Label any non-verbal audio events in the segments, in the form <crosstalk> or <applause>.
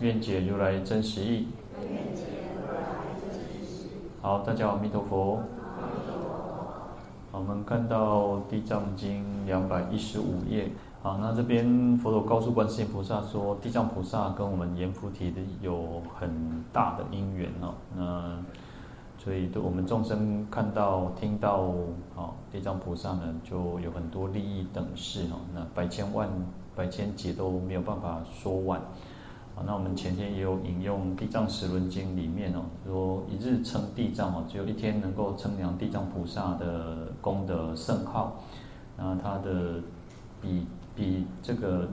愿解如来真实义。好，大家好，阿弥陀佛。我们看到《地藏经》两百一十五页。好，那这边佛陀告诉观世音菩萨说，地藏菩萨跟我们阎浮提的有很大的因缘哦。那所以，对我们众生看到、听到，哦，地藏菩萨呢，就有很多利益等事哦。那百千万、百千劫都没有办法说完。那我们前天也有引用《地藏十轮经》里面哦，说一日称地藏哦，只有一天能够称量地藏菩萨的功德圣号，那他的比比这个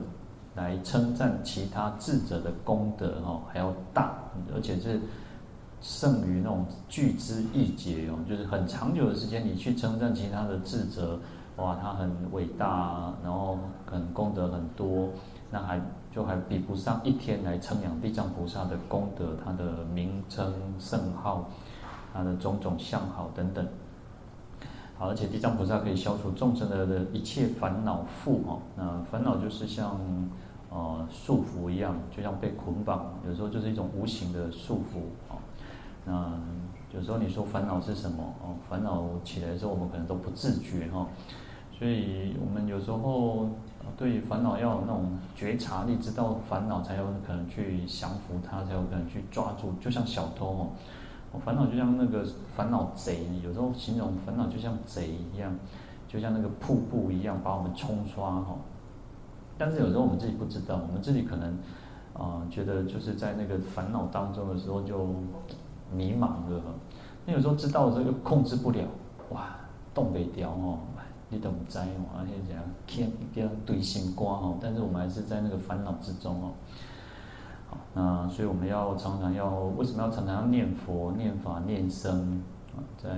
来称赞其他智者的功德哦还要大，而且是胜于那种巨资一劫哦，就是很长久的时间你去称赞其他的智者，哇，他很伟大，然后很功德很多，那还。就还比不上一天来称扬地藏菩萨的功德，他的名称圣号，他的种种相好等等。好，而且地藏菩萨可以消除众生的的一切烦恼负哦。那烦恼就是像呃束缚一样，就像被捆绑，有时候就是一种无形的束缚哦。那有时候你说烦恼是什么哦？烦恼起来的时候，我们可能都不自觉哈。所以我们有时候。对烦恼要有那种觉察力，知道烦恼才有可能去降服它，才有可能去抓住。就像小偷哦，烦恼就像那个烦恼贼，有时候形容烦恼就像贼一样，就像那个瀑布一样把我们冲刷哈。但是有时候我们自己不知道，我们自己可能啊、觉得就是在那个烦恼当中的时候就迷茫了。那有时候知道的时候又控制不了，哇，动不掉哦。你都不知哦，而且这样天这样对心瓜哦，但是我们还是在那个烦恼之中哦。好，那所以我们要常常要，为什么要常常要念佛、念法、念僧啊？在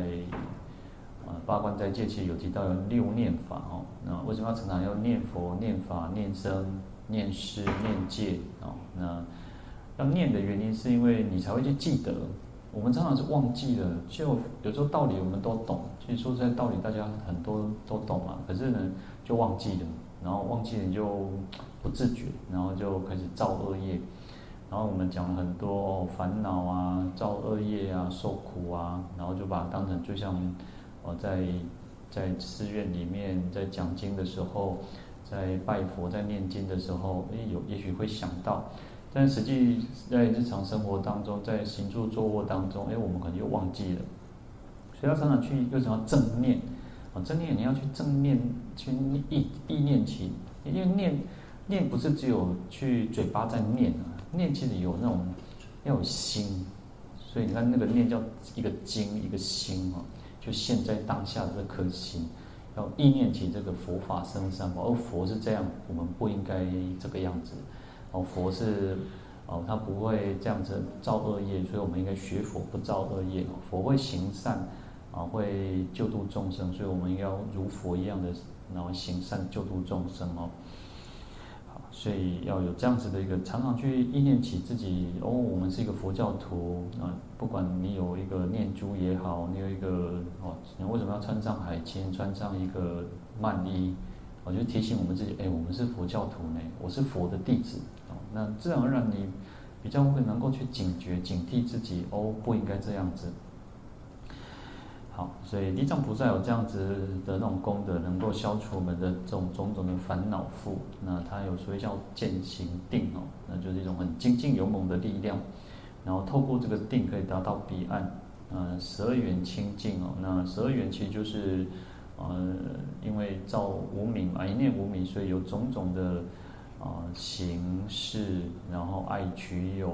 啊八关斋戒其实有提到有六念法哦。那为什么要常常要念佛、念法、念僧、念施、念戒哦？那要念的原因是因为你才会去记得。我们常常是忘记了，就有时候道理我们都懂，其实说实在道理大家很多都懂嘛，可是呢就忘记了，然后忘记了你就不自觉，然后就开始造恶业，然后我们讲了很多烦恼啊、造恶业啊、受苦啊，然后就把它当成就像我在在寺院里面在讲经的时候，在拜佛在念经的时候，诶有也许会想到。但实际在日常生活当中，在行住坐卧当中，哎，我们可能又忘记了，所以要常常去，又常常正念。啊，正念你要去正念，去意意念起，因为念念不是只有去嘴巴在念啊，念其实有那种要有心，所以你看那个念叫一个精一个心啊，就现在当下的这颗心，要意念起这个佛法生三宝，而佛是这样，我们不应该这个样子。哦，佛是哦，他不会这样子造恶业，所以我们应该学佛不造恶业。佛会行善，啊，会救度众生，所以我们应该要如佛一样的，然后行善救度众生哦。好，所以要有这样子的一个，常常去意念起自己哦，我们是一个佛教徒啊，不管你有一个念珠也好，你有一个哦，你为什么要穿上海青，穿上一个曼衣？我就提醒我们自己，哎，我们是佛教徒呢，我是佛的弟子。那自然而然，你比较会能够去警觉、警惕自己哦，不应该这样子。好，所以地藏菩萨有这样子的那种功德，能够消除我们的这种种种的烦恼负。那他有所谓叫见行定哦，那就是一种很精进勇猛的力量。然后透过这个定，可以达到彼岸。呃，十二缘清净哦，那十二缘其实就是呃，因为造无明嘛，一念无明，所以有种种的。啊，行识，然后爱取有，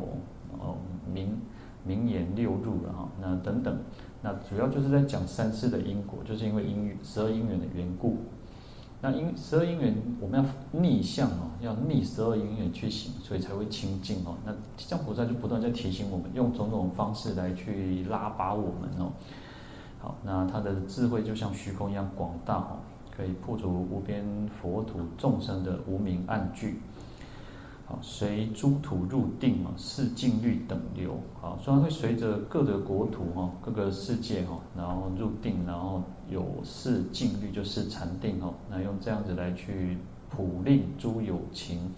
哦，名名言六入了哈，那等等，那主要就是在讲三世的因果，就是因为因十二因缘的缘故，那因十二因缘，我们要逆向哦，要逆十二因缘去行，所以才会清净哦。那地藏菩萨就不断在提醒我们，用种种方式来去拉拔我们哦。好，那他的智慧就像虚空一样广大哦，可以破除无边佛土众生的无明暗聚。好，随诸土入定嘛，四静虑等流。好，所以会随着各个国土哈，各个世界哈，然后入定，然后有四静虑，就是禅定哈。那用这样子来去普令诸有情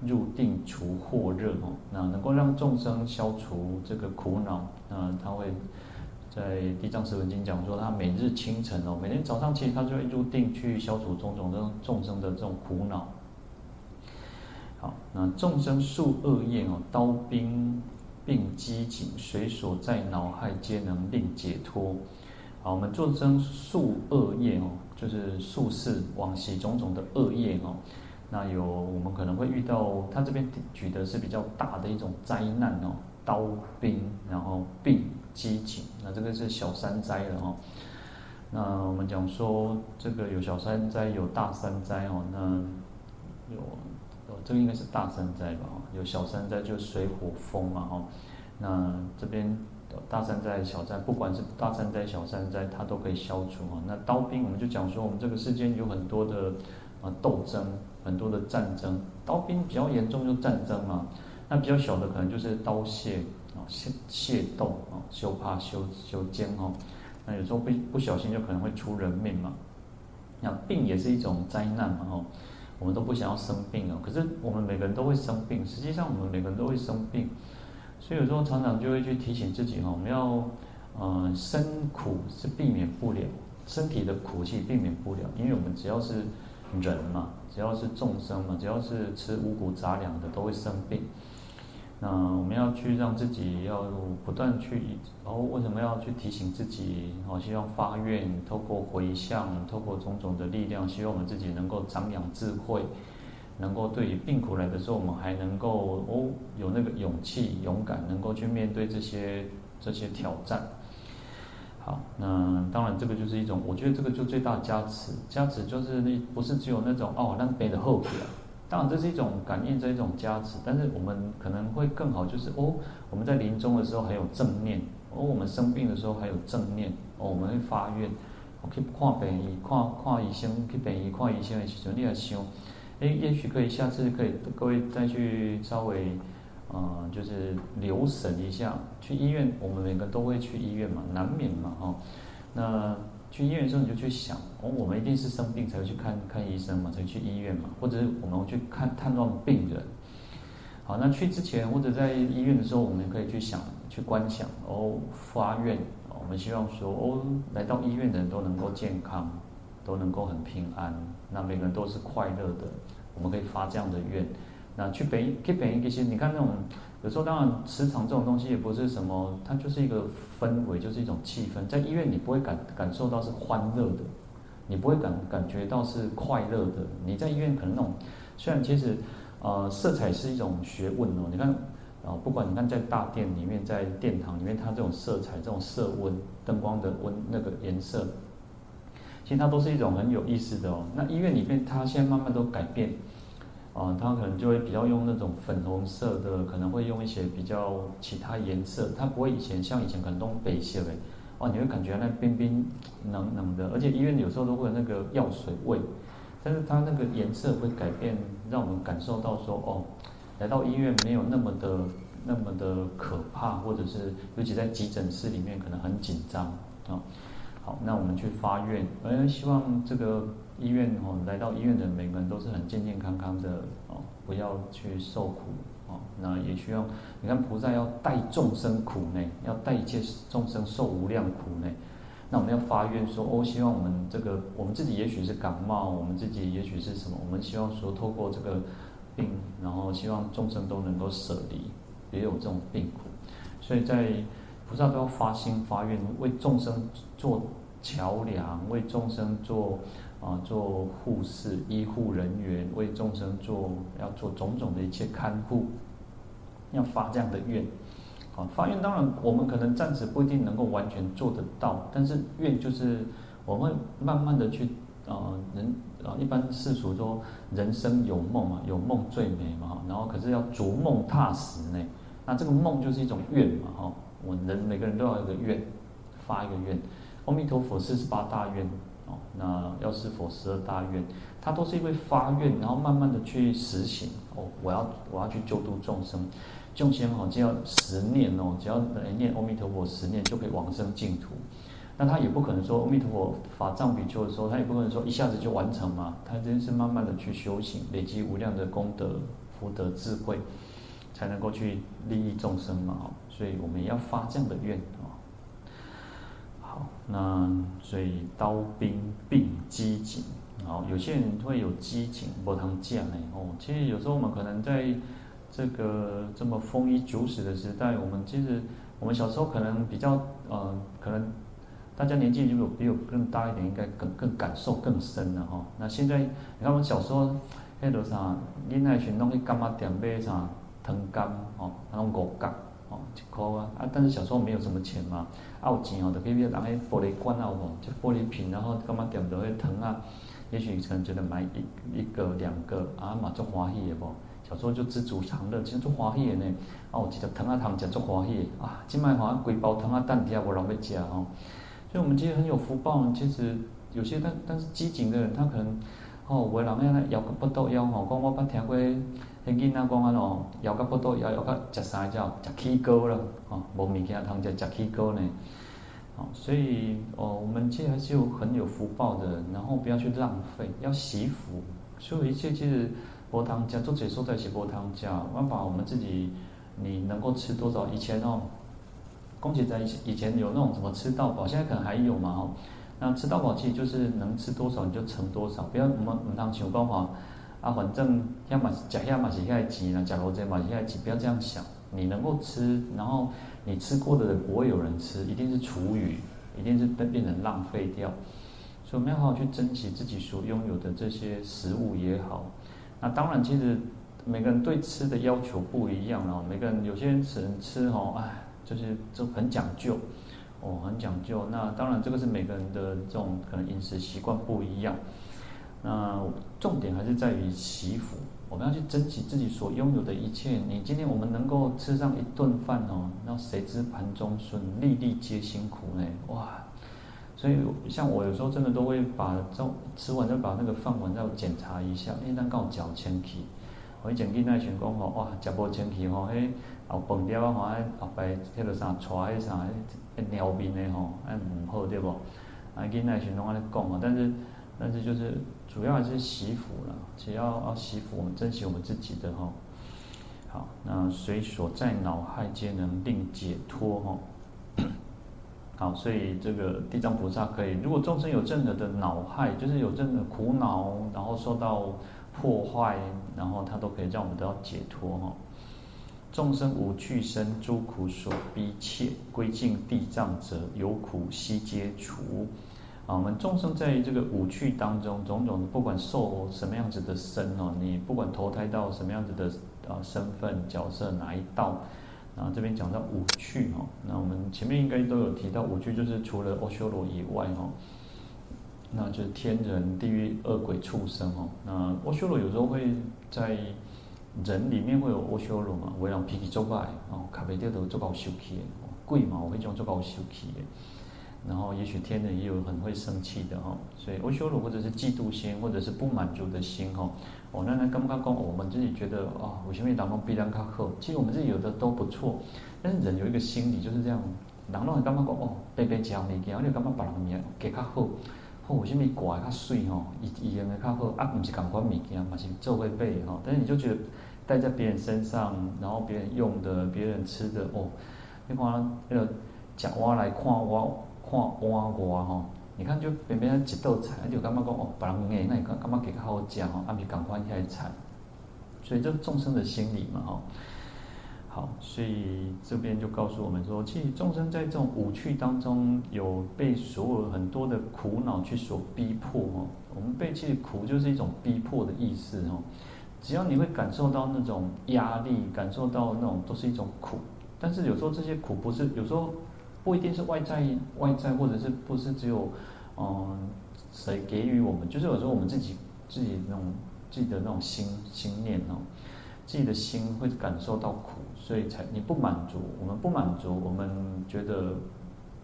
入定除惑热哈，那能够让众生消除这个苦恼。那他会在《地藏十文经》讲说，他每日清晨哦，每天早上其实他就会入定去消除种种的众生的这种苦恼。好，那众生数恶业哦，刀兵并机警，随所在脑害，皆能令解脱。好，我们众生数恶业哦，就是数世往昔种种的恶业哦。那有我们可能会遇到，他这边举的是比较大的一种灾难哦，刀兵，然后并机警，那这个是小三灾了哦。那我们讲说，这个有小三灾，有大三灾哦，那有。这个应该是大三灾吧？有小三灾，就水火风嘛，哈。那这边大三灾、小灾，不管是大三灾、小三灾，它都可以消除啊。那刀兵，我们就讲说，我们这个世间有很多的啊斗争，很多的战争。刀兵比较严重，就战争嘛。那比较小的，可能就是刀械啊，械械斗啊，修怕修修坚哦。那有时候不不小心，就可能会出人命嘛。那病也是一种灾难嘛，哈。我们都不想要生病哦，可是我们每个人都会生病。实际上，我们每个人都会生病，所以有时候常常就会去提醒自己哈，我们要，呃，生苦是避免不了，身体的苦气避免不了，因为我们只要是人嘛，只要是众生嘛，只要是吃五谷杂粮的都会生病。那我们要去让自己要不断去，然后为什么要去提醒自己？哦，希望发愿，透过回向，透过种种的力量，希望我们自己能够长养智慧，能够对于病苦来的时候，我们还能够哦有那个勇气、勇敢，能够去面对这些这些挑战。好，那当然这个就是一种，我觉得这个就最大加持，加持就是那不是只有那种哦，那背的后果。当然，这是一种感应，这一种加持。但是我们可能会更好，就是哦，我们在临终的时候还有正念；哦，我们生病的时候还有正念；哦，我们会发愿，我可以看病医，看看医生，去病医看医生的时候，你要想，哎，也许可以下次可以各位再去稍微，呃，就是留神一下。去医院，我们每个都会去医院嘛，难免嘛，哈、那。去医院的时候，你就去想哦，我们一定是生病才会去看看医生嘛，才去医院嘛，或者是我们去看探望病人。好，那去之前或者在医院的时候，我们可以去想、去观想哦，发愿，我们希望说哦，来到医院的人都能够健康，都能够很平安，那每个人都是快乐的，我们可以发这样的愿。那去北去北，其实你看那种。有时候当然，磁场这种东西也不是什么，它就是一个氛围，就是一种气氛。在医院你不会感感受到是欢乐的，你不会感感觉到是快乐的。你在医院可能那种，虽然其实，呃，色彩是一种学问哦。你看，啊，不管你看在大殿里面，在殿堂里面，它这种色彩、这种色温、灯光的温那个颜色，其实它都是一种很有意思的哦。那医院里面，它现在慢慢都改变。啊，他可能就会比较用那种粉红色的，可能会用一些比较其他颜色，它不会以前像以前可能都白色的，哦，你会感觉那冰冰冷冷的，而且医院有时候都会有那个药水味，但是它那个颜色会改变，让我们感受到说，哦，来到医院没有那么的那么的可怕，或者是尤其在急诊室里面可能很紧张啊。好，那我们去发愿，呃，希望这个。医院哦，来到医院的每个人都是很健健康康的哦，不要去受苦哦。那也需要你看菩萨要带众生苦呢，要带一切众生受无量苦呢。那我们要发愿说哦，希望我们这个我们自己也许是感冒，我们自己也许是什么，我们希望说透过这个病，然后希望众生都能够舍离，也有这种病苦。所以在菩萨都要发心发愿，为众生做桥梁，为众生做。啊，做护士、医护人员，为众生做，要做种种的一切看护，要发这样的愿。啊，发愿当然，我们可能暂时不一定能够完全做得到，但是愿就是我们慢慢的去呃人啊，一般世俗说人生有梦嘛，有梦最美嘛，然后可是要逐梦踏实呢。那这个梦就是一种愿嘛，哈，我人每个人都要有个愿，发一个愿。阿弥陀佛四十八大愿，哦，那药师佛十二大愿，他都是因为发愿，然后慢慢的去实行。哦，我要我要去救度众生，众生哦，只要十念哦，只要来念阿弥陀佛十念就可以往生净土。那他也不可能说阿弥陀佛法藏比丘的时候，他也不可能说一下子就完成嘛，他真是慢慢的去修行，累积无量的功德、福德、智慧，才能够去利益众生嘛。所以我们也要发这样的愿。哦，那所以刀兵并机警，好，有些人会有机警，不当讲呢。哦，其实有时候我们可能在这个这么丰衣足食的时代，我们其实我们小时候可能比较呃，可能大家年纪如果比我更大一点，应该更更感受更深了哈、哦。那现在你看我们小时候，那多啥，你那群东西干嘛点买啥藤柑哦，那种五角。哦，一块啊，啊，但是小时候没有什么钱嘛，啊有钱哦，就可以买人迄玻璃罐啊，有无？就玻璃瓶，然后干嘛点着迄糖啊？也许可能觉得买一一个两个啊嘛，足欢喜的无？小时候就知足常乐，其实足欢喜的呢。啊，有一个糖啊糖食足欢喜的啊，今麦好像规包糖啊蛋底下无人要食哦。所以我们其实很有福报，其实有些但但是机警的人，他可能哦，有的人安尼摇个不倒腰吼，讲我捌听过。迄囡仔讲安怎，摇到不倒摇，摇到食啥叫食起膏了，哦，无物件通食，食起膏呢，哦，所以哦，我们其实还是有很有福报的，然后不要去浪费，要惜福。所有一切其实无通食，做这说在是无通食，我把我们自己，你能够吃多少？以前哦，公姐在以前以前有那种什么吃到饱，现在可能还有嘛，哦，那吃到饱其实就是能吃多少你就盛多少，不要我们唔通想讲话。啊，反正要么是假，要么是遐钱啦，假如这嘛是遐钱，不要这样想。你能够吃，然后你吃过的人不会有人吃，一定是厨余，一定是变变成浪费掉。所以我们要好好去珍惜自己所拥有的这些食物也好。那当然，其实每个人对吃的要求不一样哦。每个人有些人只能吃哦，哎，就是就很讲究哦，很讲究。那当然，这个是每个人的这种可能饮食习惯不一样。那重点还是在于祈福，我们要去珍惜自己所拥有的一切。你今天我们能够吃上一顿饭哦，那谁知盘中餐，粒粒皆辛苦呢？哇！所以像我有时候真的都会把这吃完就把那个饭碗再检查一下，因为刚好脚清气。我以前囡仔时讲吼，哇，脚无清气吼，迄后饭碟啊，吼，后摆迄个啥，带迄啥，迄尿面的吼，哎，唔好对不？啊，囡仔时拢安尼讲啊，但是。但是就是主要还是惜福了，只要要惜福，我们珍惜我们自己的哈。好，那随所在脑害皆能令解脱哈。<coughs> 好，所以这个地藏菩萨可以，如果众生有任何的脑害，就是有任何苦恼，然后受到破坏，然后他都可以让我们得到解脱哈。众生无趣生诸苦所逼切，归敬地藏者，有苦悉皆除。啊，我们众生在这个五趣当中，种种的不管受什么样子的身哦，你不管投胎到什么样子的啊身份角色哪一道，然后这边讲到五趣哈，那我们前面应该都有提到五趣，就是除了阿修罗以外哈，那就是天人、地狱、恶鬼、畜生哦。那阿修罗有时候会在人里面会有阿修罗嘛，为人脾气作怪哦，卡袂掉都做搞受气的，鬼嘛会种做搞受气的。然后，也许天人也有很会生气的哈，所以阿修罗或者是嫉妒心，或者是不满足的心哈。哦，那那刚刚讲，我们自己觉得啊，为什么当中比人较好？其实我们自己有的都不错，但是人有一个心理就是这样，人拢会感觉讲哦，白白吃物件，你感觉别人物件较好，或为什么挂较水吼，伊伊用的较好，啊，不是同款物件，嘛是做会背哈。但是你就觉得戴在别人身上，然后别人用的，别人吃的哦，你看那个吃碗来看我。看碗外吼，你看就边边一道菜，就感觉讲哦，别人硬，那你感感觉给较好食吼，啊，比赶快下菜，所以这众生的心理嘛吼。好，所以这边就告诉我们说，其实众生在这种五趣当中，有被所有很多的苦恼去所逼迫哦。我们被其实苦就是一种逼迫的意思哦。只要你会感受到那种压力，感受到那种都是一种苦，但是有时候这些苦不是有时候。不一定是外在，外在或者是不是只有，嗯，谁给予我们？就是有时候我们自己自己那种自己的那种心心念哦，自己的心会感受到苦，所以才你不满足，我们不满足，我们觉得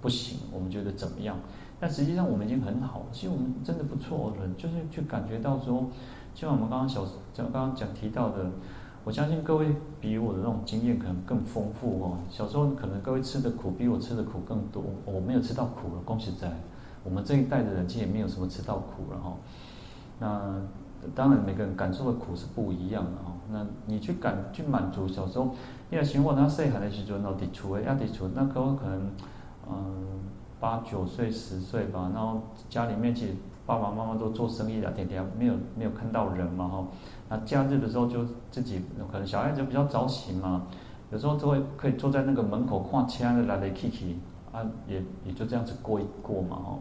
不行，我们觉得怎么样？但实际上我们已经很好，其实我们真的不错的，就是去感觉到说，就像我们刚刚小讲刚刚讲提到的。我相信各位比我的那种经验可能更丰富哦。小时候可能各位吃的苦比我吃的苦更多，我没有吃到苦了，恭喜在。我们这一代的人其实也没有什么吃到苦了哈。那当然每个人感受的苦是不一样的哈。那你去感去满足小时候，因为像我那细汉的时阵，那底厝的，亚底厝，那可能可能嗯八九岁十岁吧，然后家里面其实爸爸妈妈都做生意的，天天没有没有看到人嘛哈。那假日的时候就自己可能小孩子比较早起嘛，有时候就会可以坐在那个门口看车的来来去去，啊，也也就这样子过一过嘛哦。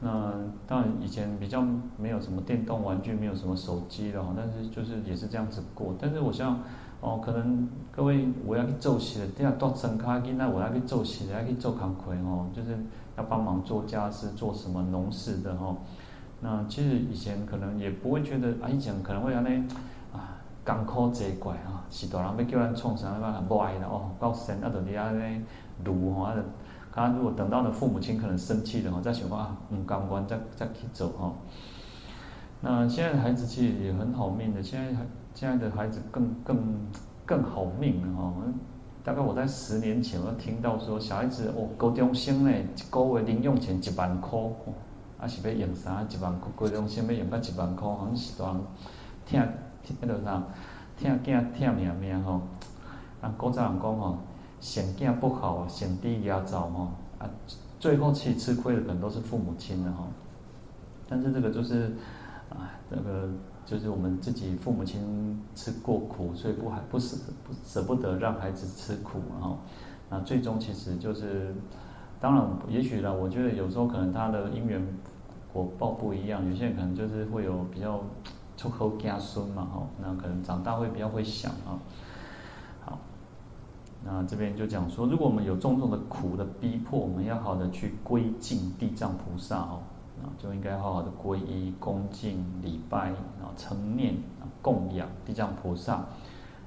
那当然以前比较没有什么电动玩具，没有什么手机了哈，但是就是也是这样子过。但是我想哦，可能各位我要去做事的，这样多生卡囡仔我要去做事的，要去做工课哦，就是要帮忙做家事，做什么农事的哈。那其实以前可能也不会觉得啊，以前可能会安尼啊，艰苦贼怪啊，是大人要叫咱创啥，那不爱了哦，高神啊，等你安尼读吼，啊，他如果等到的父母亲可能生气了吼，再想讲啊，唔甘愿再再去走哈。那现在的孩子其实也很好命的，现在现在的孩子更更更好命了哈。大概我在十年前我听到说，小孩子哦，高中生呢，一个月零用钱一万块。啊，是要用啥？一万块，高中生要用到一万块，好像是当听听那个啥，听囝听命命吼。啊，古早人讲吼，嫌囝不好，嫌低压早吼。啊，最后其实吃亏的可能都是父母亲的吼。但是这个就是，啊，这个就是我们自己父母亲吃过苦，所以不还不舍不舍不得让孩子吃苦，然后，那最终其实就是。当然，也许呢，我觉得有时候可能他的因缘果报不一样，有些人可能就是会有比较 <tsk> 出口加孙嘛，哈，那可能长大会比较会想啊。好，那这边就讲说，如果我们有种种的苦的逼迫，我们要好的去归敬地藏菩萨哦，那就应该好好的皈依、恭敬、礼拜啊、称念、供养地藏菩萨，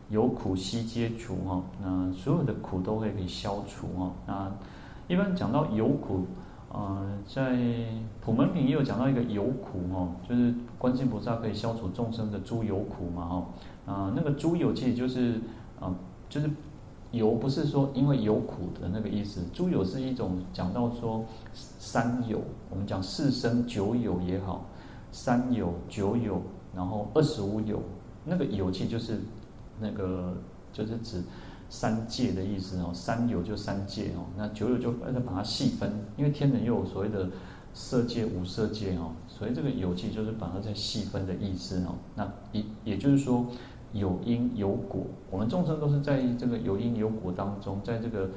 有苦悉皆除哈，那所有的苦都会可以消除哈，那。一般讲到有苦，呃，在普门品也有讲到一个有苦哦，就是观世菩萨可以消除众生的诸有苦嘛哈，啊，那个诸有其实就是啊，就是有不是说因为有苦的那个意思，诸有是一种讲到说三有，我们讲四生九有也好，三有九有，然后二十五有，那个有其实就是那个就是指。三界的意思哦，三有就三界哦，那九有就再把它细分，因为天人又有所谓的色界、无色界哦，所以这个有界就是把它再细分的意思哦。那也也就是说，有因有果，我们众生都是在这个有因有果当中，在这个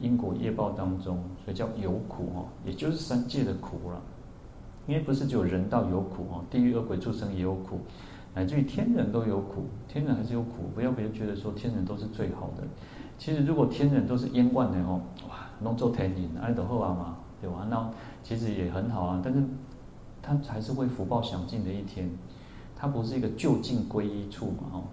因果业报当中，所以叫有苦哦，也就是三界的苦了。因为不是只有人道有苦哦，地狱恶鬼畜生也有苦。乃至于天人都有苦，天人还是有苦，不要别人觉得说天人都是最好的。其实如果天人都是冤枉的哦，哇，弄做天人，爱德厚啊嘛，对吧？那其实也很好啊，但是他还是会福报享尽的一天，他不是一个就近归依处嘛，哦。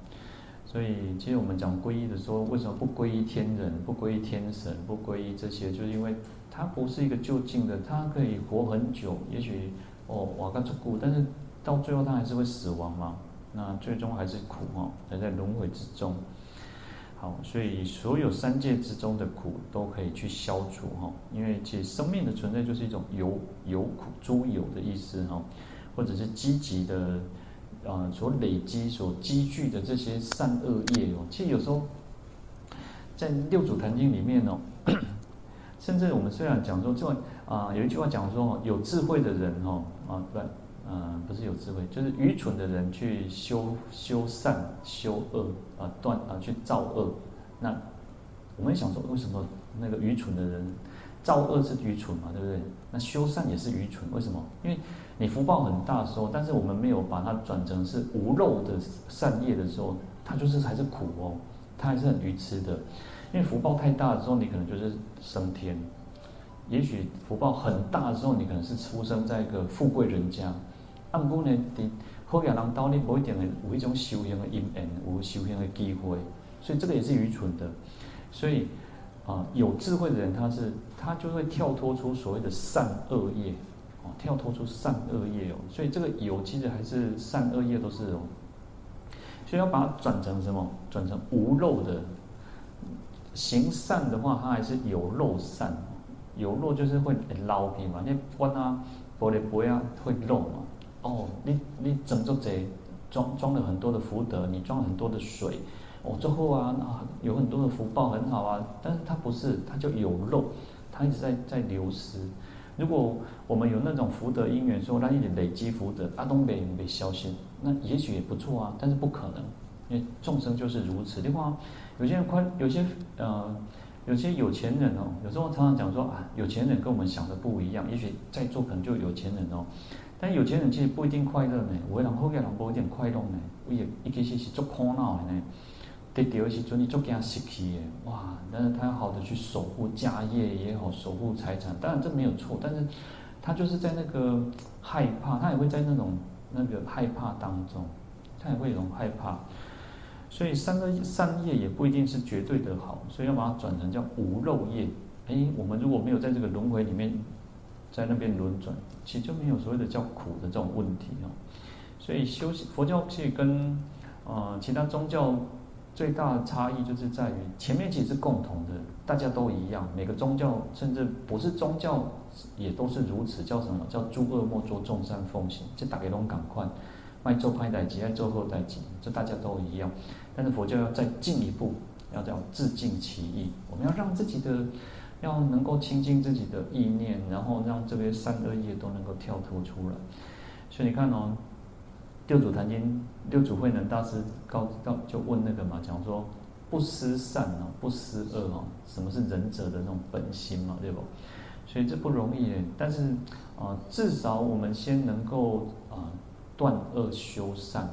所以其实我们讲皈依的时候，为什么不皈依天人，不皈依天神，不皈依这些，就是因为他不是一个就近的，他可以活很久，也许哦，瓦干出故，但是到最后他还是会死亡嘛。那最终还是苦哈，还在轮回之中。好，所以所有三界之中的苦都可以去消除哈，因为其实生命的存在就是一种有有苦诸有的意思哈，或者是积极的啊所累积所积聚的这些善恶业哦。其实有时候在六祖坛经里面哦，<clears throat> 甚至我们虽然讲说这啊有一句话讲说有智慧的人哦啊对。嗯、不是有智慧，就是愚蠢的人去修修善修恶啊，断啊去造恶。那我们想说，为什么那个愚蠢的人造恶是愚蠢嘛？对不对？那修善也是愚蠢，为什么？因为你福报很大的时候，但是我们没有把它转成是无漏的善业的时候，它就是还是苦哦，它还是很愚痴的。因为福报太大的时候，你可能就是升天。也许福报很大的时候，你可能是出生在一个富贵人家。按不呢，你后边人到你不一定的有一种修行的因缘，有修行的机会，所以这个也是愚蠢的。所以啊，有智慧的人，他是他就会跳脱出所谓的善恶业，哦，跳脱出善恶业哦。所以这个有其实还是善恶业都是哦。所以要把它转成什么？转成无漏的。行善的话，它还是有漏善，有漏就是会捞皮嘛。你关啊，玻璃杯啊，会漏嘛。哦，你你整做这装装了很多的福德，你装了很多的水，哦，最后啊，啊有很多的福报很好啊。但是它不是，它就有漏，它一直在在流失。如果我们有那种福德因缘，说让一点累积福德，阿东北北消心，那也许也不错啊。但是不可能，因为众生就是如此的话。有些人宽，有些呃，有些有钱人哦，有时候常常讲说啊，有钱人跟我们想的不一样。也许在座可能就有钱人哦，但有钱人其实不一定快乐呢。有的人好个人不一定快乐呢，我也一开始是做苦恼的呢。得到的时阵你做惊失去的哇！但是他要好的去守护家业也好，守护财产，当然这没有错。但是他就是在那个 <tsk> 害怕，他也会在那种那个害怕当中，他也会有种害怕。所以三个善业也不一定是绝对的好，所以要把它转成叫无漏业。哎，我们如果没有在这个轮回里面，在那边轮转，其实就没有所谓的叫苦的这种问题哦。所以修行佛教其实跟呃其他宗教最大的差异就是在于前面其实是共同的，大家都一样，每个宗教甚至不是宗教也都是如此。叫什么叫诸恶莫作，众善奉行，这大家都赶快。卖做派代志，爱做后代志，这大家都一样。但是佛教要再进一步，要叫自尽其意。我们要让自己的，要能够清净自己的意念，然后让这些善恶业都能够跳脱出来。所以你看哦，《六祖坛经》，六祖慧能大师告告就问那个嘛，讲说不思善啊，不思恶啊，什么是仁者的那种本心嘛，对不？所以这不容易。但是啊、至少我们先能够啊。断恶修善，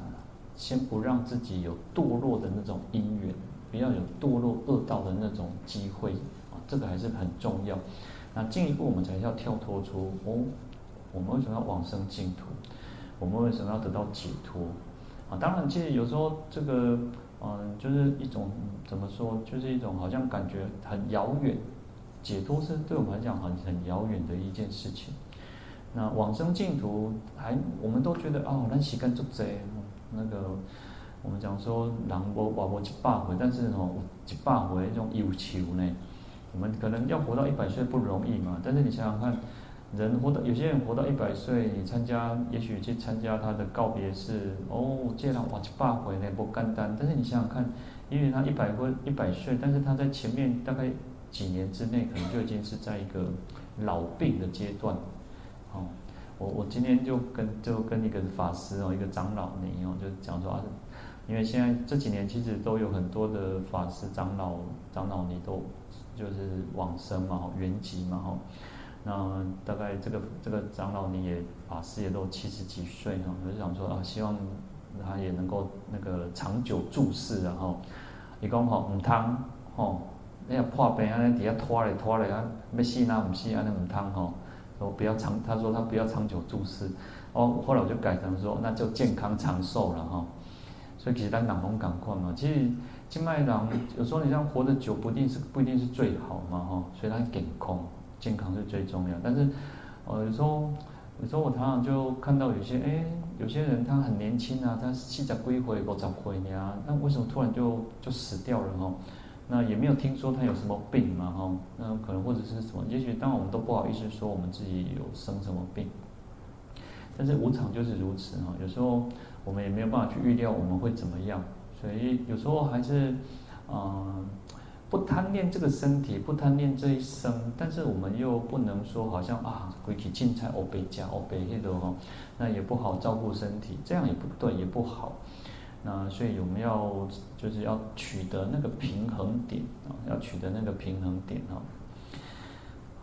先不让自己有堕落的那种因缘，不要有堕落恶道的那种机会啊，这个还是很重要。那进一步我们才要跳脱出哦，我们为什么要往生净土？我们为什么要得到解脱？啊，当然，其实有时候这个，嗯，就是一种怎么说，就是一种好像感觉很遥远，解脱是对我们来讲很很遥远的一件事情。那往生净土还，我们都觉得哦，那时间足贼，那个我们讲说人无活无一百回，但是哦，几百回那种有求呢，我们可能要活到一百岁不容易嘛。但是你想想看，人活到有些人活到一百岁，你参加，也许去参加他的告别式，哦，这样哇一百回呢不简单。但是你想想看，因为他一百岁一百岁，但是他在前面大概几年之内，可能就已经是在一个老病的阶段。我我今天就跟就跟一个法师哦，一个长老尼哦，就讲说啊，因为现在这几年其实都有很多的法师长老长老尼都就是往生嘛，圆寂嘛哈。那大概这个这个长老尼也法师也都七十几岁哈，我就想说啊，希望他也能够那个长久住世然后，你讲吼唔通吼，那要破病啊，底下拖来拖来啊，要死那唔死啊，那唔通吼。我不要长，他说他不要长久注视，哦，后来我就改成说，那就健康长寿了哈。所以其实他两种感况嘛，其实金麦郎有时候你这样活得久，不一定是不一定是最好嘛哈。所以他健康健康是最重要。但是，呃，有时候有时候我常常就看到有些哎，有些人他很年轻啊，他七十几岁、五十岁呀，那为什么突然就就死掉了哈？那也没有听说他有什么病嘛，哈，那可能或者是什么，也许当然我们都不好意思说我们自己有生什么病，但是无常就是如此哈，有时候我们也没有办法去预料我们会怎么样，所以有时候还是，嗯，不贪恋这个身体，不贪恋这一生，但是我们又不能说好像啊，鬼去进菜欧北加欧北那种哈，那也不好照顾身体，这样也不对，也不好。那所以我们要就是要取得那个平衡点啊，要取得那个平衡点啊。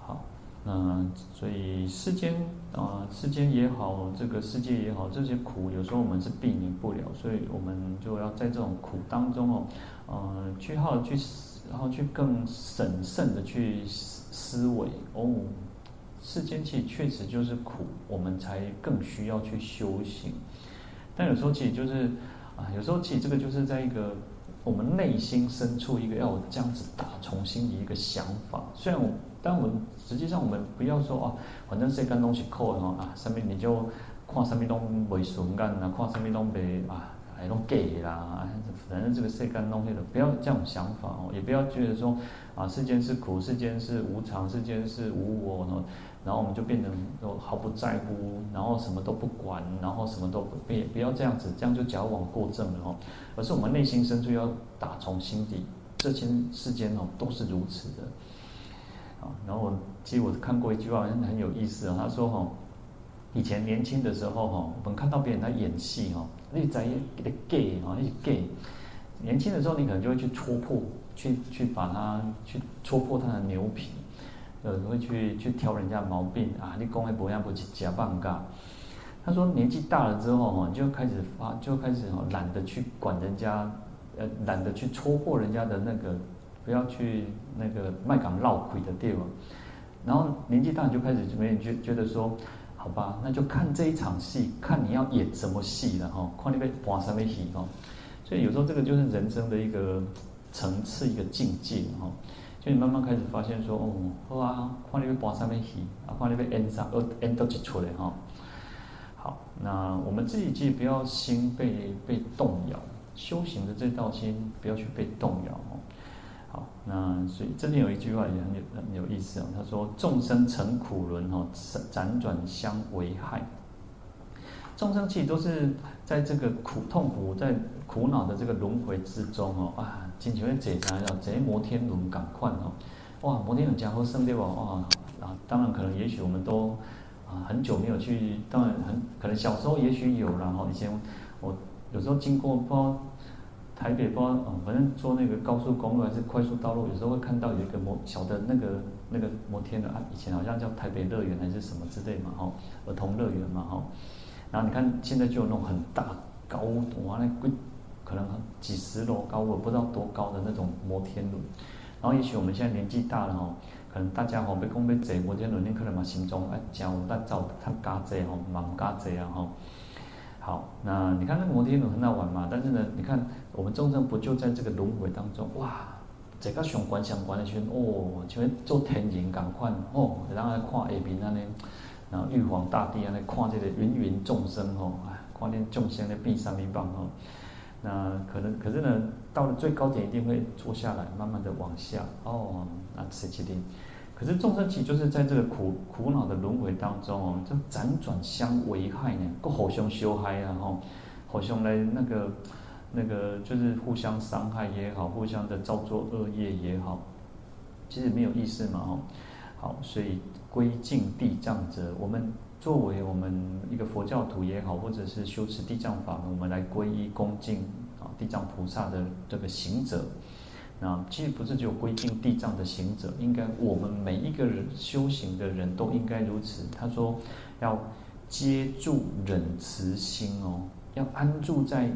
好，那所以世间啊，世间也好，这个世界也好，这些苦有时候我们是避免不了，所以我们就要在这种苦当中哦，呃，去好去然后去更审慎的去思维哦，世间其实确实就是苦，我们才更需要去修行。但有时候其实就是啊，有时候其实这个就是在一个我们内心深处一个要这样子打从心里一个想法。虽然我，但我们实际上我们不要说、啊，反正这个东西扣了啊，上面你就看上面都没顺干啊，看上面都没啊。哎，弄 gay 啦，反正这个世间东西的，不要这种想法哦，也不要觉得说啊，世间是苦，世间是无常，世间是无我，然后，我们就变成都毫不在乎，然后什么都不管，然后什么都不变，不要这样子，这样就矫枉过正了哦。而是我们内心深处要打从心底，这些世间哦都是如此的啊。然后我其实我看过一句话，很很有意思啊，他说哈，以前年轻的时候哈，我们看到别人在演戏哈。你在给他 gay 啊，你 gay，年轻的时候你可能就会去戳破，去去把它去戳破他的牛皮，呃，会去去挑人家毛病啊。你讲的不样不去假半嘎。他说年纪大了之后哈，就开始发，就开始哈懒得去管人家，呃，懒得去戳破人家的那个，不要去那个麦港闹鬼的地方。然后年纪大了就开始就没人觉觉得说。好吧，那就看这一场戏，看你要演什么戏了哈。看你被播什么戏哈，所以有时候这个就是人生的一个层次，一个境界哈。就你慢慢开始发现说，哦，好啊，看你被播什么戏，啊，看你被演啥，呃，演到几出来哈。好，那我们自己记，不要心被被动摇，修行的这道心不要去被动摇。好，那所以这边有一句话也很有很有意思啊。他说：“众生成苦轮，哈，辗转相为害。众生其实都是在这个苦痛苦，在苦恼的这个轮回之中哦啊，经常会解开了，这摩天轮赶快哦，哇，摩天轮家伙胜对吧？哇啊，当然可能也许我们都啊很久没有去，当然很可能小时候也许有然后。以前我有时候经过不知道。台北不知道啊，反正坐那个高速公路还是快速道路，有时候会看到有一个摩小的那个那个摩天轮啊，以前好像叫台北乐园还是什么之类嘛，哈，儿童乐园嘛，哈。然后你看现在就有那种很大高哇，那贵可能几十楼高，我不知道多高的那种摩天轮。然后也许我们现在年纪大了哈，可能大家哈被公被坐摩天轮，你可能嘛心中哎，讲我那早他嘎这哈，蛮嘎贼啊吼。好，那你看那个摩天轮很好玩嘛？但是呢，你看我们众生不就在这个轮回当中？哇，这个相关相关的圈哦，就会做天人感款哦，然后来看下面那里，然后玉皇大帝啊那看这个芸芸众生哦，哎，看见众生的变三明棒哦。那可能可是呢，到了最高点一定会坐下来，慢慢的往下哦，那谁决定？可是众生其实就是在这个苦苦恼的轮回当中哦，就辗转相为害呢，各互相修害啊吼，互相来那个那个就是互相伤害也好，互相的造作恶业也好，其实没有意思嘛吼。好，所以归敬地藏者，我们作为我们一个佛教徒也好，或者是修持地藏法门，我们来皈依恭敬啊地藏菩萨的这个行者。那其实不是只有归敬地藏的行者，应该我们每一个人修行的人都应该如此。他说要接住忍慈心哦，要安住在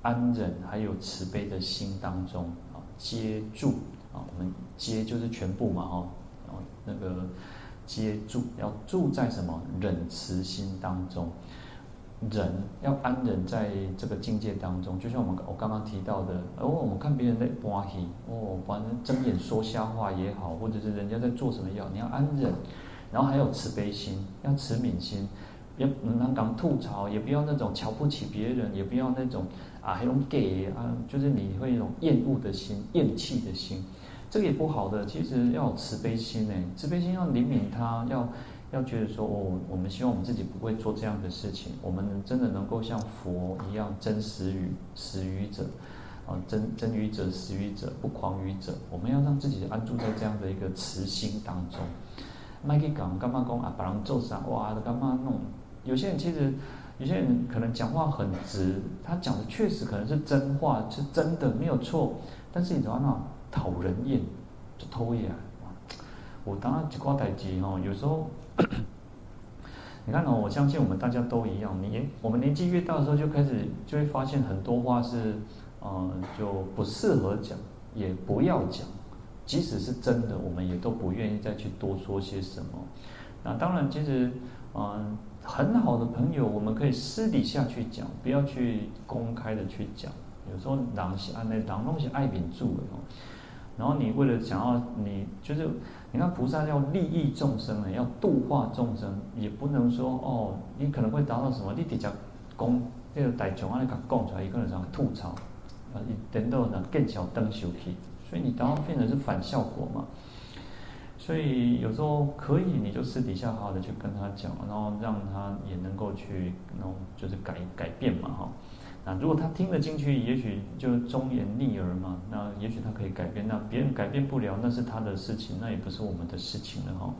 安忍还有慈悲的心当中啊，接住啊，我们接就是全部嘛哦，然后那个接住要住在什么忍慈心当中。人要安忍在这个境界当中，就像我们我刚刚提到的，哦，我们看别人在欢喜，哦，反正睁眼说瞎话也好，或者是人家在做什么也好，你要安忍，然后还有慈悲心，要慈悯心，也不能敢吐槽，也不要那种瞧不起别人，也不要那种啊，还用给啊，就是你会一种厌恶的心、厌弃的心，这个也不好的。其实要有慈悲心呢，慈悲心要怜悯他，要。要觉得说哦，我们希望我们自己不会做这样的事情，我们真的能够像佛一样真实语、实语者，啊，真真语者、实语者、不誑语者，我们要让自己安住在这样的一个慈心当中。麦克讲干嘛讲啊？把人揍死哇！干嘛弄？有些人其实，有些人可能讲话很直，他讲的确实可能是真话，是真的没有错，但是你知道吗？讨人厌，就讨厌。我当然几挂台机哈，有时候。<coughs> 你看哦，我相信我们大家都一样。你我们年纪越大的时候，就开始就会发现很多话是，嗯、就不适合讲，也不要讲。即使是真的，我们也都不愿意再去多说些什么。那当然，其实，嗯，很好的朋友，我们可以私底下去讲，不要去公开的去讲。有时候狼是爱那狼东西爱秉住的哦。然后你为了想要你就是，你看菩萨要利益众生呢，要度化众生，也不能说哦，你可能会达到什么？你底下公这个大众啊，你讲供出来，一个人想吐槽，啊，等到呢更小灯修去，所以你达到变成是反效果嘛。所以有时候可以，你就私底下好好的去跟他讲，然后让他也能够去，然后就是改改变嘛，哈。那如果他听得进去，也许就忠言逆耳嘛。那也许他可以改变，那别人改变不了，那是他的事情，那也不是我们的事情了哈。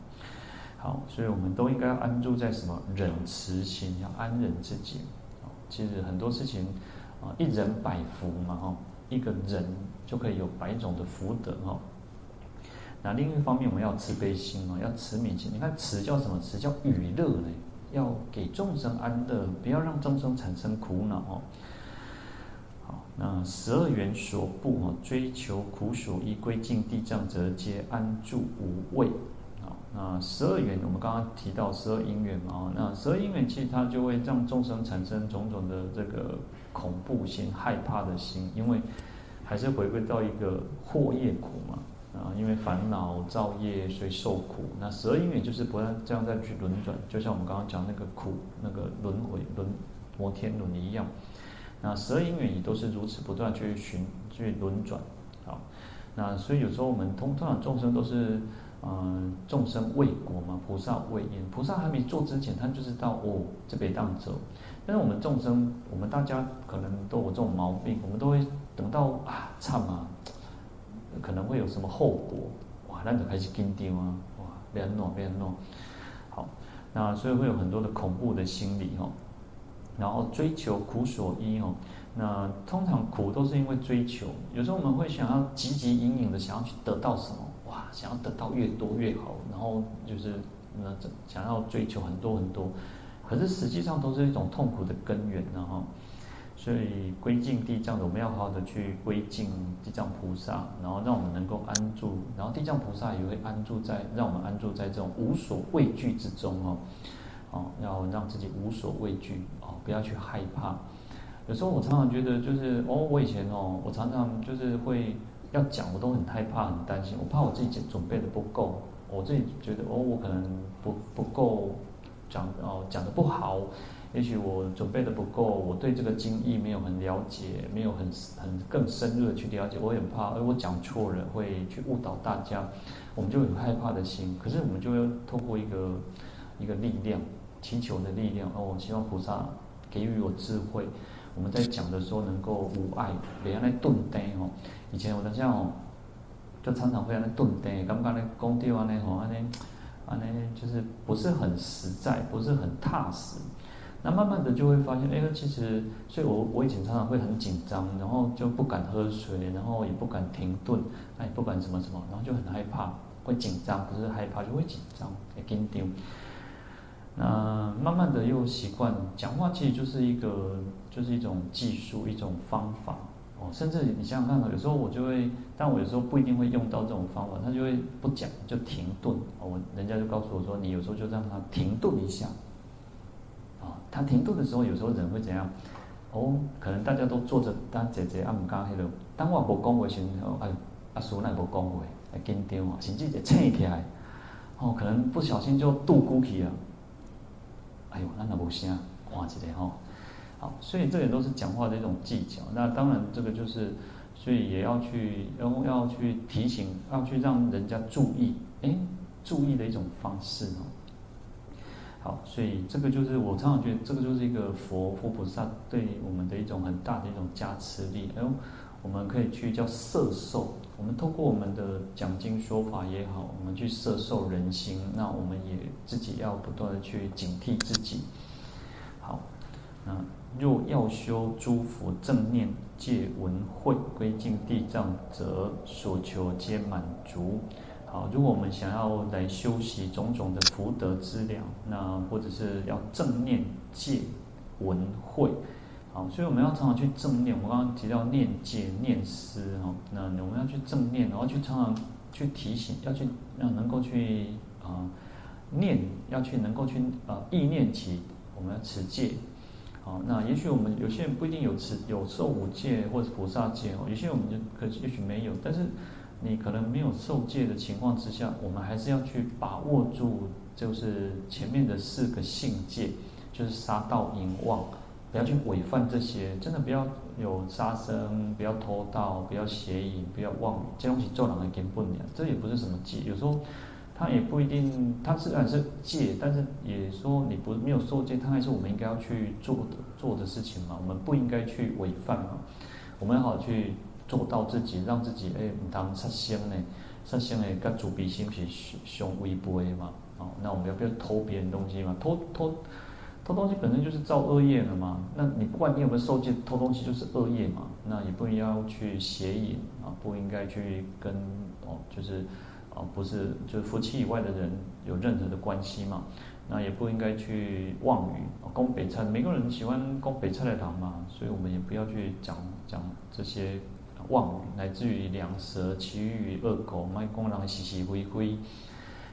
好，所以我们都应该要安住在什么忍慈心，要安忍自己。其实很多事情啊，一忍百福嘛哈，一个人就可以有百种的福德哈。那另一方面，我们要慈悲心啊，要慈悯心。你看慈叫什么？慈叫娱乐呢，要给众生安乐，不要让众生产生苦恼哦。那十二缘所怖哈，追求苦所依，归尽地藏则皆安住无畏。啊，那十二缘我们刚刚提到十二因缘嘛，那十二因缘其实它就会让众生产生种种的这个恐怖心、害怕的心，因为还是回归到一个祸业苦嘛，啊，因为烦恼造业所以受苦。那十二因缘就是不断这样再去轮转，就像我们刚刚讲那个苦那个轮回轮摩天轮一样。那十二因缘也都是如此不断去循去轮转，好，那所以有时候我们通通常众生都是，嗯，众生为果嘛，菩萨为因。菩萨还没做之前，他就知道哦，这边当走。但是我们众生，我们大家可能都有这种毛病，我们都会等到啊，差嘛，可能会有什么后果，哇，那就开始惊掉啊，哇，别弄别弄，好，那所以会有很多的恐怖的心理哈。然后追求苦所依哦，那通常苦都是因为追求。有时候我们会想要汲汲营营的想要去得到什么，哇，想要得到越多越好，然后就是那想要追求很多很多，可是实际上都是一种痛苦的根源，然后，所以归尽地藏，我们要好好的去归尽地藏菩萨，然后让我们能够安住，然后地藏菩萨也会安住在，让我们安住在这种无所畏惧之中哦。哦，要让自己无所畏惧哦，不要去害怕。有时候我常常觉得，就是哦，我以前哦，我常常就是会要讲，我都很害怕、很担心，我怕我自己准备的不够，我自己觉得哦，我可能不不够讲哦，讲的不好，也许我准备的不够，我对这个经义没有很了解，没有很很更深入的去了解，我也很怕，而我讲错了会去误导大家，我们就有害怕的心。可是我们就要透过一个一个力量。祈求的力量哦，希望菩萨给予我智慧。我们在讲的时候能够无碍，不要来顿呆哦。以前我在讲哦，就常常会来顿呆，刚刚那工地啊那吼啊那啊那就是不是很实在，不是很踏实。那慢慢的就会发现，哎，其实，所以我我以前常常会很紧张，然后就不敢喝水，然后也不敢停顿，哎，不敢什么什么，然后就很害怕，会紧张，不是害怕就会紧张，会紧张。那慢慢的又习惯讲话，其实就是一个，就是一种技术，一种方法哦。甚至你想想看，有时候我就会，但我有时候不一定会用到这种方法，他就会不讲，就停顿哦。我人家就告诉我说，你有时候就让他停顿一下啊。他停顿的时候，有时候人会怎样？哦，可能大家都坐着，当姐姐阿姆刚黑的，当我无讲话时候，哎，阿叔那无讲话，会紧张啊，甚至就醒起来哦，可能不小心就度孤去了。哎呦，那那不行啊，哇，这点哈，好，所以这点都是讲话的一种技巧。那当然，这个就是，所以也要去，然后要去提醒，要去让人家注意，哎，注意的一种方式哦。好，所以这个就是我常常觉得，这个就是一个佛佛菩萨对我们的一种很大的一种加持力。哎呦，我们可以去叫摄受。我们透过我们的讲经说法也好，我们去摄受人心，那我们也自己要不断的去警惕自己。好，那若要修诸佛正念戒闻慧归尽地藏，则所求皆满足。好，如果我们想要来修习种种的福德资粮，那或者是要正念戒闻慧。所以我们要常常去正念。我们刚刚提到念戒、念思哈，那我们要去正念，然后去常常去提醒，要去要能够去啊、念，要去能够去啊、意念起我们要持戒。好，那也许我们有些人不一定有持有受五戒或者菩萨戒哦，有些人我们就可也许没有，但是你可能没有受戒的情况之下，我们还是要去把握住，就是前面的四个性戒，就是杀盗淫妄，不要去违犯这些，真的不要有杀生，不要偷盗，不要邪淫，不要妄语，这东西做人的根本呀，这也不是什么戒，有时候。他也不一定，他虽然是戒，但是也说你不没有受戒，他还是我们应该要去做的做的事情嘛。我们不应该去违犯嘛，我们要好去做到自己，让自己哎，唔当杀生呢，杀生呢，跟主鼻心是相违背嘛。哦，那我们要不要偷别人东西嘛？偷偷偷东西本身就是造恶业了嘛。那你不管你有没有受戒，偷东西就是恶业嘛。那也不应该要去邪淫啊，不应该去跟哦，就是。啊，不是，就是夫妻以外的人有任何的关系嘛？那也不应该去妄语，供北菜，每个人喜欢供北菜的糖嘛，所以我们也不要去讲讲这些妄语，乃至于两舌、綺语、恶口，卖讲人是是非非，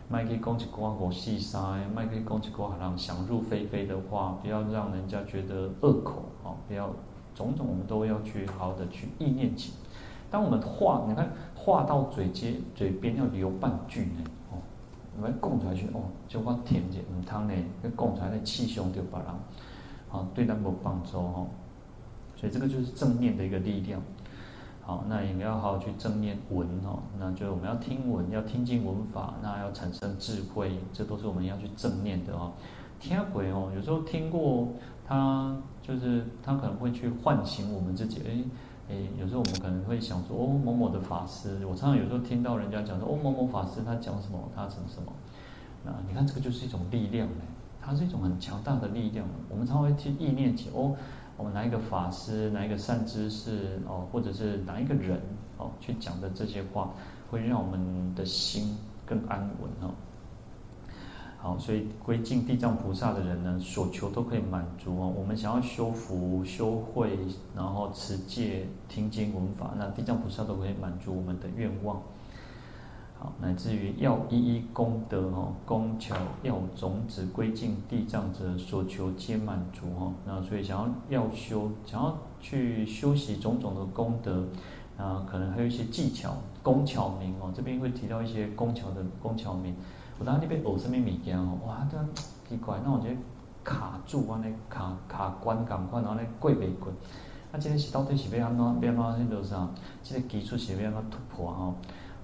卖去讲一寡五四三，卖去讲一寡让人想入非非的话，不要让人家觉得恶口啊，不要种种，我们都要去好好的去意念起。当我们话，你看话到嘴尖，嘴边要留半句呢，哦，我们供出来？去，哦，就话甜点唔汤呢，跟讲出来的气胸就把人，啊，对他没有帮助哦，所以这个就是正面的一个力量，好，那也要好好去正念闻哦，那就是我们要听闻，要听经闻法，那要产生智慧，这都是我们要去正念的哦。听鬼哦，有时候听过他，就是他可能会去唤醒我们自己，诶。诶，有时候我们可能会想说，哦，某某的法师，我常常有时候听到人家讲说，哦，某某法师他讲什么，他成什么，那你看这个就是一种力量呢，它是一种很强大的力量。我们常常会去意念起，哦，我们哪一个法师，哪一个善知识，哦，或者是哪一个人，哦，去讲的这些话，会让我们的心更安稳哦。好，所以归敬地藏菩萨的人呢，所求都可以满足哦。我们想要修福、修慧，然后持戒、听经闻法，那地藏菩萨都可以满足我们的愿望。好，乃至于要一一功德哦，工巧要种子归敬地藏者，所求皆满足哦。那所以想要要修，想要去修习种种的功德，啊，可能还有一些技巧、工巧名哦。这边会提到一些工巧的工巧名。我当时那边学什么物件哦，哇，这奇怪，那我觉得卡住啊，那卡卡关赶快，然后那过未过。那今天是到底是要安怎变安怎那个啥？这个基础是要安怎突破哈？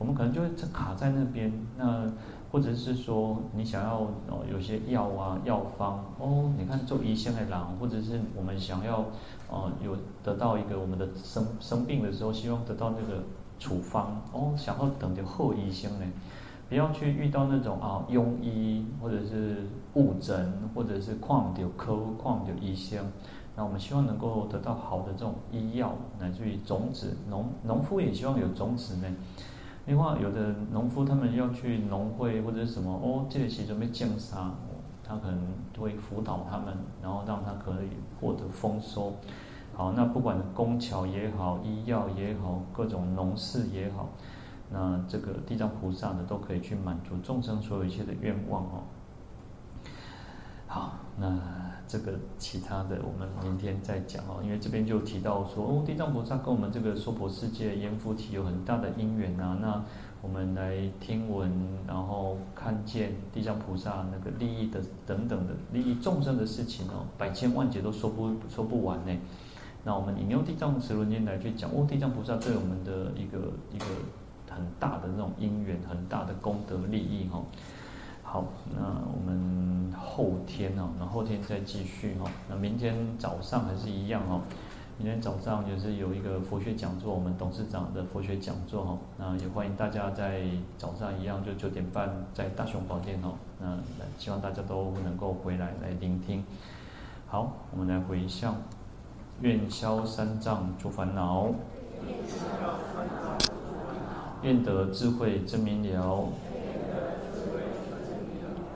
我们可能就会卡在那边。那或者是说，你想要哦，有些药啊药方哦，你看做医生的人，或者是我们想要哦，有得到一个我们的生生病的时候，希望得到那个处方哦，想要等着好医生呢。不要去遇到那种啊庸医或者是误诊，或者是旷掉科旷掉医生。那我们希望能够得到好的这种医药，乃至于种子。农农夫也希望有种子呢。另外，有的农夫他们要去农会或者什么哦，这个其实准备降沙，他可能会辅导他们，然后让他可以获得丰收。好，那不管工巧也好，医药也好，各种农事也好。那这个地藏菩萨呢，都可以去满足众生所有一切的愿望哦。好，那这个其他的我们明天再讲哦，因为这边就提到说哦，地藏菩萨跟我们这个娑婆世界阎浮提有很大的因缘啊。那我们来听闻，然后看见地藏菩萨那个利益的等等的利益众生的事情哦，百千万劫都说不说不完呢。那我们引用地藏十轮经来去讲哦，地藏菩萨对我们的一个一个。很大的那种因缘，很大的功德利益哈。好，那我们后天哦，那后天再继续哈。那明天早上还是一样哦。明天早上就是有一个佛学讲座，我们董事长的佛学讲座哈。那也欢迎大家在早上一样，就九点半在大雄宝殿哦。那希望大家都能够回来来聆听。好，我们来回向，愿消三障诸烦恼。愿得智慧真明了，